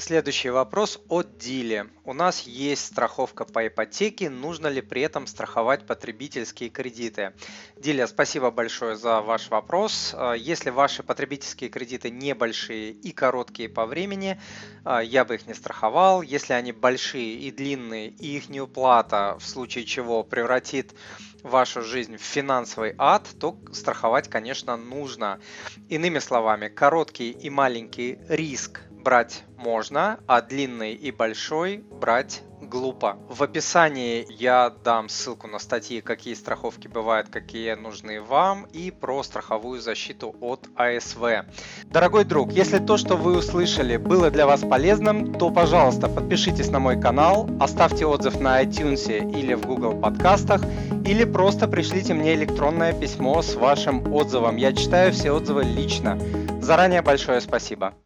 Следующий вопрос от Дили. У нас есть страховка по ипотеке, нужно ли при этом страховать потребительские кредиты? Диля, спасибо большое за ваш вопрос. А, если ваши потребительские кредиты небольшие и короткие по времени, а, я бы их не страховал. Если они большие и длинные, и их неуплата в случае чего превратит вашу жизнь в финансовый ад, то страховать, конечно, нужно. Иными словами, короткий и маленький риск брать можно, а длинный и большой брать глупо. В описании я дам ссылку на статьи, какие страховки бывают, какие нужны вам, и про страховую защиту от АСВ. Дорогой друг, если то, что вы услышали, было для вас полезным, то, пожалуйста, подпишитесь на мой канал, оставьте отзыв на iTunes или в Google подкастах, или просто пришлите мне электронное письмо с вашим отзывом. Я читаю все отзывы лично. Заранее большое спасибо.